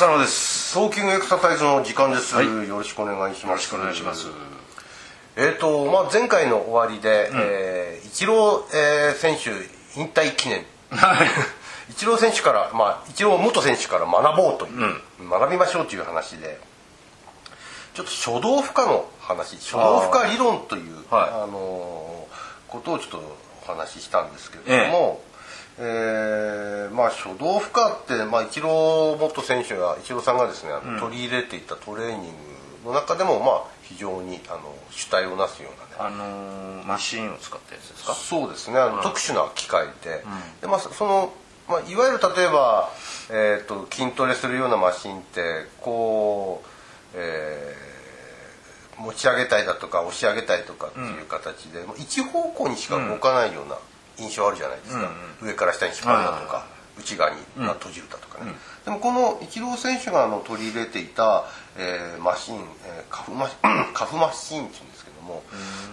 浅野です。トーキングエクササイズの時間です、はい。よろしくお願いします。よろしくお願いします。えっ、とまあ前回の終わりで、えーイチロー、えー選手引退記念。はい。イチロー選手からまあイチロー元選手から学ぼうという、学びましょうという話でちょっと初動負荷の話初動負荷理論というあ、はい。のーことをちょっとお話ししたんですけれども、えーまあ初動負荷って、まあ、イチロー元選手がイチローさんがですねあの取り入れていたトレーニングの中でも、まあ、非常にあの主体をなすようなねあのーマシンを使ったやつですか？そうですね。あの、特殊な機械で,、でまあ、その、まあ、いわゆる例えば、えー、と筋トレするようなマシンってこう、えー持ち上げたいだとか押し上げたいとかっていう形で、もう一方向にしか動かないような印象あるじゃないですか、上から下に引っ張るだとか、内側に、まあ、閉じるだとかね、でもこのイチロー選手があの取り入れていた、えーマシン、えーカフマ カフマシンっていうんですけども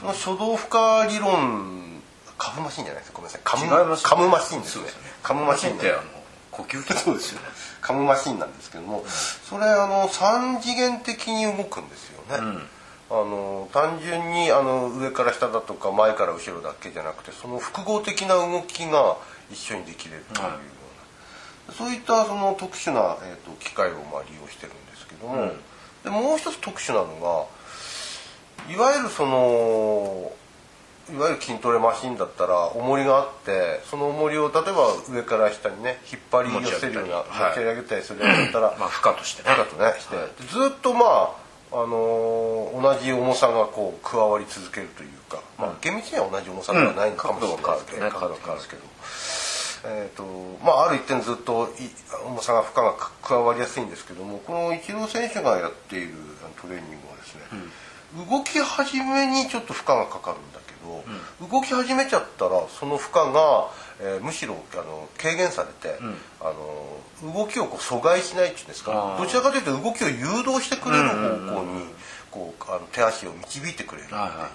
その初動負荷理論カフマシンじゃないですごめんなさい。カム違いますカムマシンですね。そうですね。カムマシンってあの呼吸器。そうですよね。カムマシンなんですけどもそれあの三次元的に動くんですよね、あの単純にあの上から下だとか前から後ろだけじゃなくてその複合的な動きが一緒にできれるというような、そういったその特殊な、えー、と機械をまあ利用してるんですけども、でもう一つ特殊なのがいわゆるそのいわゆる筋トレマシンだったら重りがあってその重りを例えば上から下にね引っ張り寄せるような持ち上げたり。するやつだったら、まあ負荷としてね。だとねして、でずっとまあ、あのー同じ重さがこう加わり続けるというか、まあ、厳密には同じ重さではないのかもしれない。ですけど、うん。角度は変わる。んですけど、えーとまあ、ある一点ずっとい重さが負荷がか加わりやすいんですけどもこのイチロー選手がやっているトレーニングはですね、動き始めにちょっと負荷がかかるんだけど、動き始めちゃったらその負荷が、えーむしろあの軽減されて、あの動きをこう阻害しないっていうんですかどちらかというと動きを誘導してくれる方向にこうあの手足を導いてくれるっていう、はいはいはい。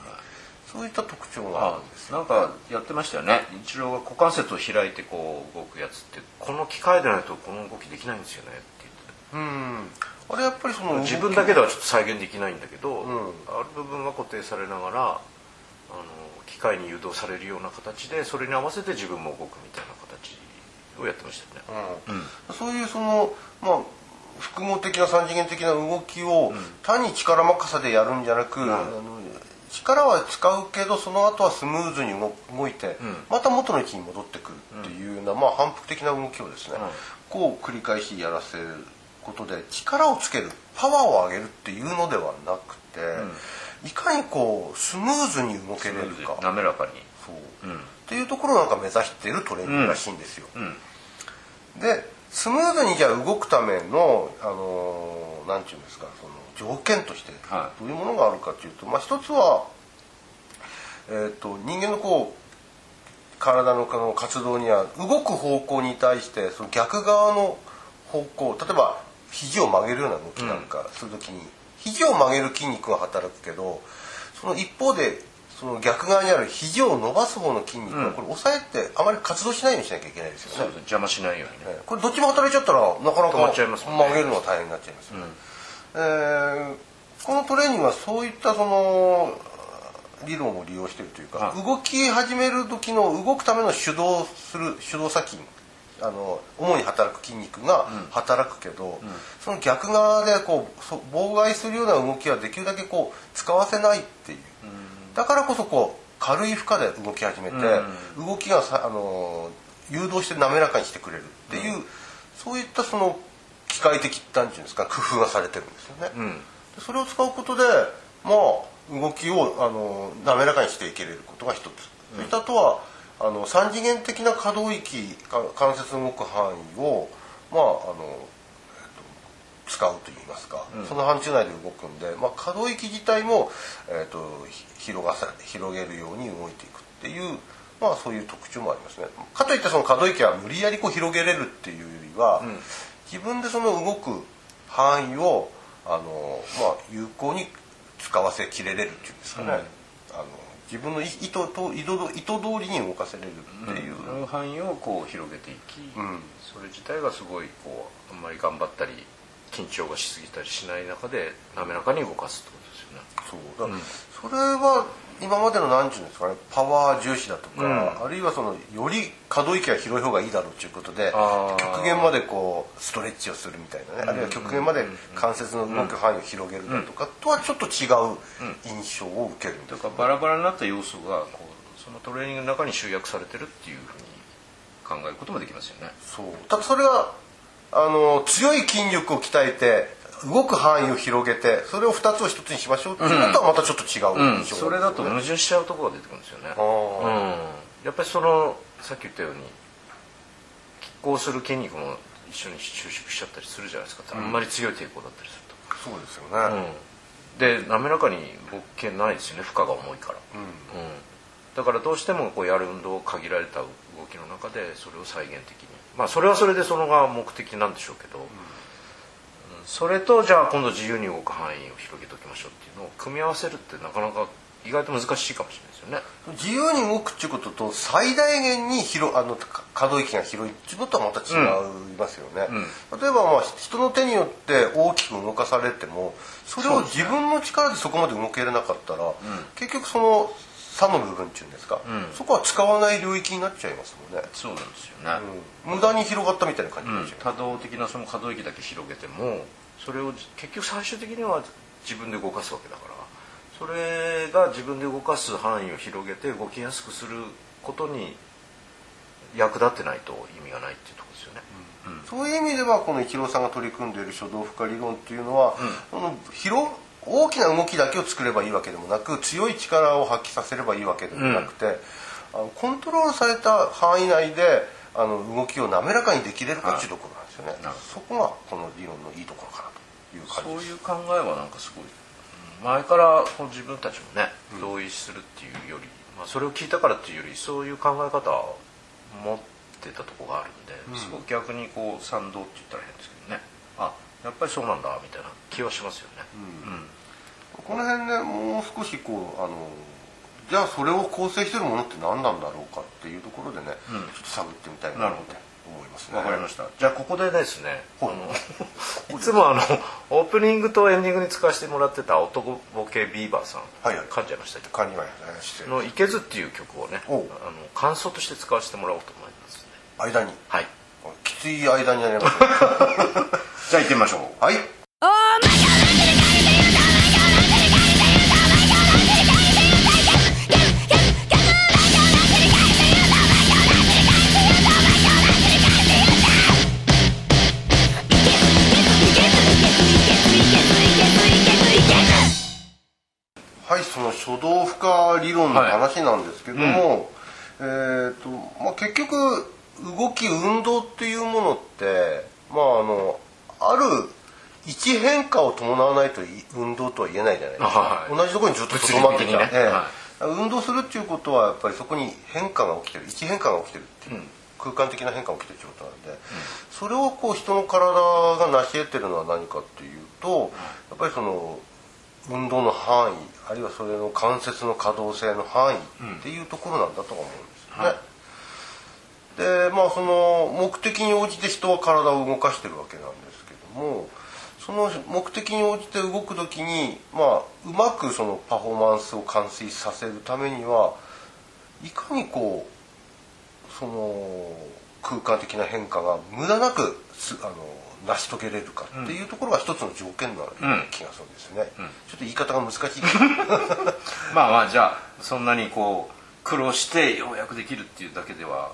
そういった特徴がああるんですなんかやってましたよね。一郎が股関節を開いてこう動くやつってこの機械でないとこの動きできないんですよねって言ってうん。あれやっぱりその自分だけではちょっと再現できないんだけど、ん。ある部分は固定されながらあの機械に誘導されるような形でそれに合わせて自分も動くみたいな形をやってましたよね。うん。そういうそのまあ複合的な三次元的な動きを単に力任せでやるんじゃなく、あの力は使うけどその後はスムーズに動動いて、また元の位置に戻ってくるっていうような、まあ、反復的な動きをですね、こう繰り返しやらせることで力をつけるパワーを上げるっていうのではなくて、いかにこうスムーズに動けれるか。滑らかに。そう。っていうところをなんか目指しているトレーニングらしいんですよ。ん。でスムーズにじゃあ動くための、あのーなんていうんですかその条件としてはどういうものがあるかというと、まあ、一つは、えー、と人間のこう体のこの活動には動く方向に対してその逆側の方向例えば肘を曲げるような動きなんかするときに、肘を曲げる筋肉が働くけどその一方でその逆側にある肘を伸ばす方の筋肉はこれ抑えてあまり活動しないようにしなきゃいけないですよね。そうです。ね邪魔しないようにね。えーこれどっちも働いちゃったらなかなかね。曲げるのが大変になっちゃいます。よね、えーこのトレーニングはそういったその理論を利用しているというか、はい。動き始める時の動くための主導する主導作筋あの主に働く筋肉が働くけど、その逆側でこうそ妨害するような動きはできるだけこう使わせないっていう、だからこそこう軽い負荷で動き始めて、動きがさあの誘導して滑らかにしてくれるっていう、そういったその機械的なんていうんですか。工夫がされてるんですよね。でそれを使うことでまあ動きをあの滑らかにしていけれることが一つ、それとあとはあの三次元的な可動域か関節の動く範囲をまああの使うといいますか、その範疇内で動くんで、まあ、可動域自体も、えー、とひ広がさ広げるように動いていくっていう、まあ、そういう特徴もありますね。かといってその可動域は無理やりこう広げれるっていうよりは、自分でその動く範囲をあの、まあ、有効に使わせきれれるっていうんですかね、あの自分の意図と意図意図通りに動かせれるっていう、うん、範囲をこう広げていき、うん、それ自体がすごいこうあんまり頑張ったり緊張がしすぎたりしない中で滑らかに動かすってことですよね。そう。だ、うん、それは今までの何て言うんですかねパワー重視だとか、うん、あるいはそのより可動域が広い方がいいだろうということで極限までこうストレッチをするみたいなね、あるいは極限まで関節の動く範囲を広げるだとかとはちょっと違う印象を受けるとかバラバラになった要素がこうそのトレーニングの中に集約されてるっていうふうに考えることもできますよね。そう。ただそれがあの強い筋力を鍛えて動く範囲を広げてそれを2つを1つにしましょうっていうことはまたちょっと違う、ねうん、それだと矛盾しちゃうところが出てくるんですよね、うん、やっぱりそのさっき言ったように拮抗する筋肉も一緒に収縮しちゃったりするじゃないですか、あんまり強い抵抗だったりすると。そうですよね、で滑らかに勃起ないですよね負荷が重いから、うん。だからどうしてもこうやる運動限られた動きの中でそれを再現的に。まあそれはそれでそのが目的なんでしょうけど、それとじゃあ今度自由に動く範囲を広げておきましょうっていうのを組み合わせるってなかなか意外と難しいかもしれないですよね。自由に動くっていうことと最大限に広あの可動域が広いっていうことはまた違いますよね、うん、例えばまあ人の手によって大きく動かされてもそれを自分の力でそこまで動けれなかったら、うん、結局その差の部分っていうんですか、うん、そこは使わない領域になっちゃいますもんね。そうなんですよね、うん、無駄に広がったみたいな感じになっちゃう、うん、多動的なその可動域だけ広げてもそれを結局最終的には自分で動かすわけだから。それが自分で動かす範囲を広げて動きやすくすることに役立ってないと意味がないっていうところですよね、そういう意味ではこのイチローさんが取り組んでいる初動負荷理論っていうのは、うん、の広大きな動きだけを作ればいいわけでもなく強い力を発揮させればいいわけでもなくて、うん、あのコントロールされた範囲内であの動きを滑らかにできれるかっていうところなんですよね、そこがこの理論のいいところかなという感じそういう考えはなんかすごい。前から自分たちもね同意するっていうより、まあ、それを聞いたからっていうよりそういう考え方を持ってたとこがあるんで、うん、すごく逆にこう賛同って言ったら変ですけどね。あやっぱりそうなんだみたいな気はしますよね。この辺ねもう少しこうあのじゃあそれを構成してるものって何なんだろうかっていうところでね、うん、ちょっと探ってみたいなと思いますね。わかりました。じゃあここでですね、あのいつもあのオープニングとエンディングに使わせてもらってた男ボケビーバーさん、はいはい、噛んじゃいましたけど。噛みましたね。の「いけず」っていう曲をねあの感想として使わせてもらおうと思います、ね、間に。はいきつい間になります、じゃあ行ってみましょう。はい。はいその初動負荷理論の話なんですけども、はい。うん、えーとまあ、結局動き運動っていうものってまああのある位置変化を伴わないと運動とは言えないじゃないですか、はい、同じところにずっととどまってた、ね。えはい、運動するっていうことはやっぱりそこに変化が起きてる。位置変化が起きてるっていう、うん、空間的な変化が起きてるってことなんで、うん、それをこう人の体が成し得てるのは何かっていうとやっぱりその運動の範囲あるいはそれの関節の可動性の範囲っていうところなんだと思うんですよね。はい、でまあその目的に応じて人は体を動かしてるわけなんですけどもその目的に応じて動く時にまあうまくそのパフォーマンスを完遂させるためにはいかにこうその空間的な変化が無駄なくあの成し遂げれるかっていうところが一つの条件な気がするんですね、うん。うん、ちょっと言い方が難しい まあまあじゃあそんなにこう苦労してようやくできるっていうだけでは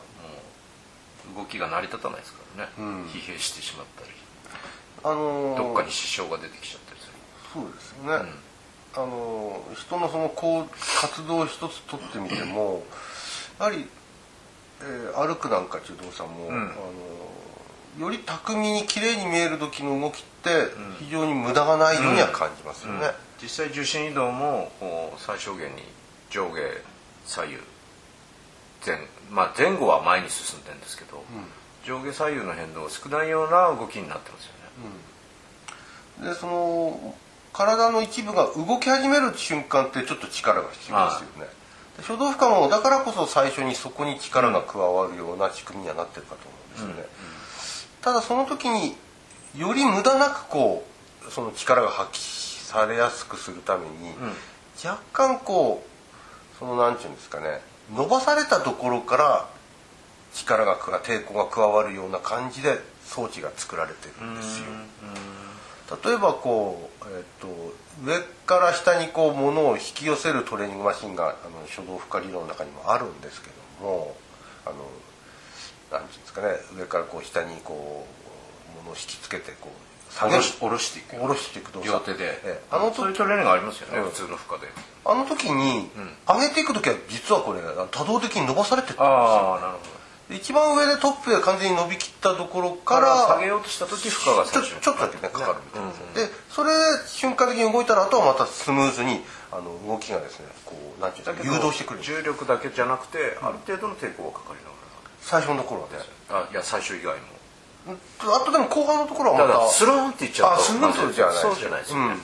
動きが成り立たないですからね、うん、疲弊してしまったり、あのー、どっかに支障が出てきちゃったりする。そうですよね、あのー、人のそのこう活動一つとってみてもやはり、えー、歩くなんかっていう動作も、あのーより巧みに綺麗に見える時の動きって非常に無駄がないようには感じますよね、うん。うん、実際重心移動もこう最小限に上下左右前,、まあ、前後は前に進んでるんですけど、うん、上下左右の変動が少ないような動きになってますよね、でその体の一部が動き始める瞬間ってちょっと力が必要ですよね。初動負荷もだからこそ最初にそこに力が加わるような仕組みにはなってるかと思うんですよね、ただその時により無駄なくこうその力が発揮されやすくするために、若干こうそのなんていうんですかね伸ばされたところから力が抵抗が加わるような感じで装置が作られてるんですよ。例えばこう、えーと、上から下にこう物を引き寄せるトレーニングマシンがあの初動負荷理論の中にもあるんですけどもあのなんていうんですかね上からこう下にこう物を引きつけてこう下げ下ろしていく下ろしていく動作両手で、えあのそういうトレーニングありますよね、うん、普通の負荷で。あの時に、うん、上げていく時は実はこれ多動的に伸ばされてるんですよ。ああなるほど。一番上でトップで完全に伸びきったところから下げようとした時負荷がちょちょっとだけねかかるみたいな、うん、でそれ瞬間的に動いたらあとはまたスムーズにあの動きがですねこうなんていうんですか誘導してくる。重力だけじゃなくてある程度の抵抗がかかりな。がら最初のところはね。あいや最初以外もあとでも後半のところはまたスルーンっていっちゃうとあスルーンじゃないそうじゃないですよね、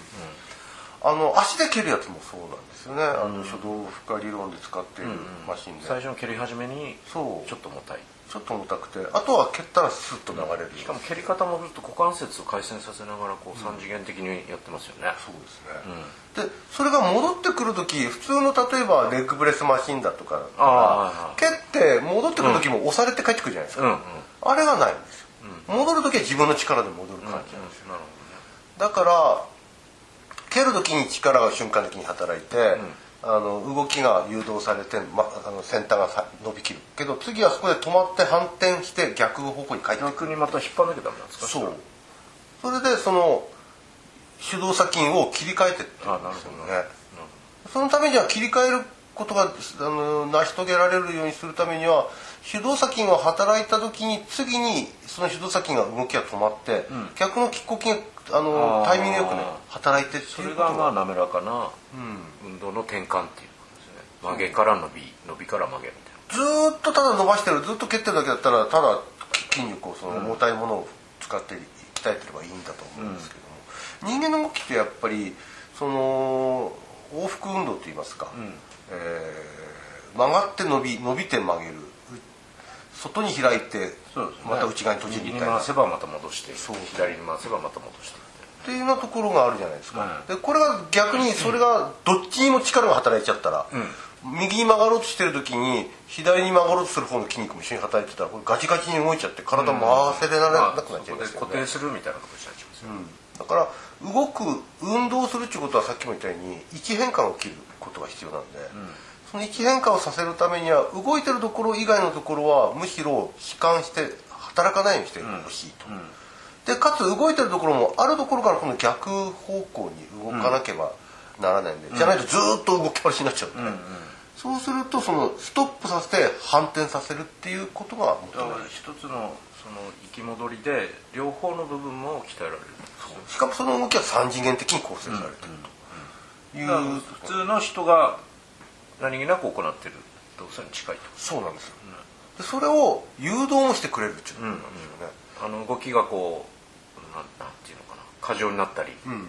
あの足で蹴るやつもそうなんですよね、あの初動負荷理論で使っているマシンで、最初の蹴り始めにちょっと重たい。ちょっと重たくて。あとは蹴ったらスッと流れる、しかも蹴り方もずっと股関節を回旋させながらこう三次元的にやってますよね、そうですね、でそれが戻ってくる時普通の例えばレッグブレスマシンだとか蹴って戻ってくる時も押されて帰ってくるじゃないですか、あれがないんですよ、戻る時は自分の力で戻る感じなんですよ、だから蹴る時に力が瞬間的に働いて、あの動きが誘導されて、ま、あの先端が伸びきる。けど次はそこで止まって反転して逆方向に帰って逆にまた引っ張らなきゃダメなんですか？そう。それでその手動作筋を切り替えてってるんですよね。そのためには切り替えることがあの成し遂げられるようにするためには手動作筋が働いた時に次にその手動作筋が動きが止まって、うん、逆の拮抗筋があのタイミングよくね働いてそれがまあ滑らかな運動の転換っていうことですね。曲げから伸び伸びから曲げみたいな。ずっとただ伸ばしてるずっと蹴ってるだけだったらただ筋肉をその重たいものを使って鍛えてればいいんだと思うんですけども、うん、人間の動きってやっぱりその往いいますか、うん、えー、曲がって伸び伸びて曲げる。外に開いてまた内側に閉じるみたいな、回せばまた戻して左に回せばまた戻して。っていうようなところがあるじゃないですか、でこれが逆にそれがどっちにも力が働いちゃったら、右に曲がろうとしてる時に左に曲がろうとする方の筋肉も一緒に働いてたらこれガチガチに動いちゃって体回せられなくなっちゃいますよね、固定するみたいな形になっちゃいますよ、だから動く運動するっていうことはさっきも言ったように位置変化を切ることが必要なんで、その位置変化をさせるためには動いてるところ以外のところはむしろ悲観して働かないようにしてほしいと、うん。でかつ動いてるところもあるところからこの逆方向に動かなければならないんで、うん、じゃないとずっと動きっぱなしになっちゃうんで、うんうん、そうするとそのストップさせて反転させるっていうことが求められる。一つのその行き戻りで両方の部分も鍛えられる。しかもその動きは三次元的に構成されてるという、うん、普通の人が何気なく行ってる動作に近いと。そうなんですよ、でそれを誘導もしてくれるっていうことなんですよね、あの動きがこうなんなんていうのかな。過剰になったり、うん、あの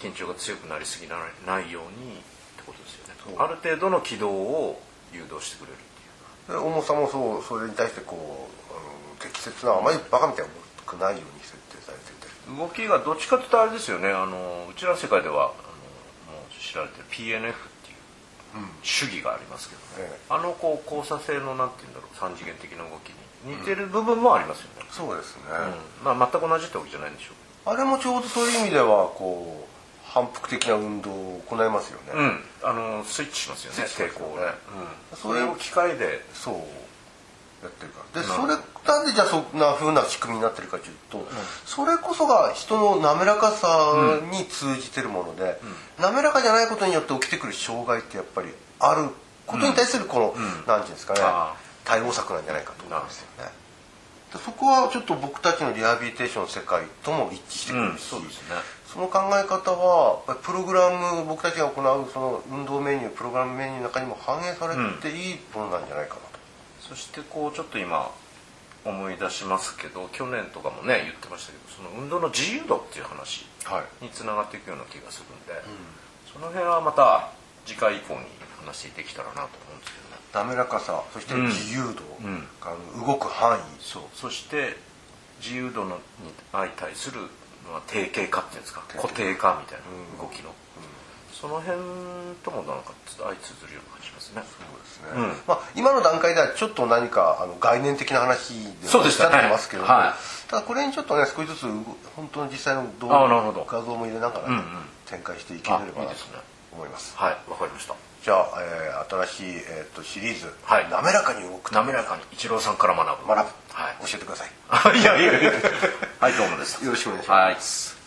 緊張が強くなりすぎないようにってことですよね。ある程度の軌道を誘導してくれる重さもそうそれに対してこう、うん、適切なあまりバカみたいな重くないように設定されてて動きがどっちかっていうとあれですよねあのうちらの世界ではあのもう知られてる PNF っていう主義がありますけどね、ええ、あのこう交差性のなんていうんだろう三次元的な動きに似てる部分もありますよね、そうですね、うんまあ全く同じってわけじゃないんでしょうあれもちょうどそういう意味ではこう反復的な運動を行いますよね、うん、あのスイッチしますよね抵抗ね、うん、それを機械でそうやってるか。らでそれなんでじゃあそんなふうな仕組みになってるかというと、うん、それこそが人の滑らかさに通じてるもので、うん、滑らかじゃないことによって起きてくる障害ってやっぱりあることに対するこの、うん、なんていうんですかね対応策なんじゃないかと思うんですよね。そこはちょっと僕たちのリハビリテーションの世界とも一致してくるし、うん、そ、ね、その考え方はプログラム僕たちが行うその運動メニュープログラムメニューの中にも反映されていいものなんじゃないかなそしてこうちょっと今思い出しますけど去年とかもね言ってましたけどその運動の自由度っていう話につながっていくような気がするんで、はい、その辺はまた次回以降に話できたらなと思うんですけどね。滑らかさそして自由度、ん。あの動く範囲。そう。そして自由度のに相対するまあ定型化っていうんですか固定化みたいな動きの、その辺ともなんか相通ずるような感じしますね。そうですね、うん。まあ、今の段階ではちょっと何かあの概念的な話でそうでしたてますけれども、はただこれにちょっとね少しずつ本当の実際の動あなるほど。画像も入れながら、ねうんうん。展開していければなとあいいですね。思います。はいわかりました。じゃあ、えー新しい、えー、とシリーズ、はい。滑らかに動く滑らかに一郎さんから学ぶ。学ぶ、はい。教えてください。あ いやいやいや。はいどうもです。よろしくお願いします。はい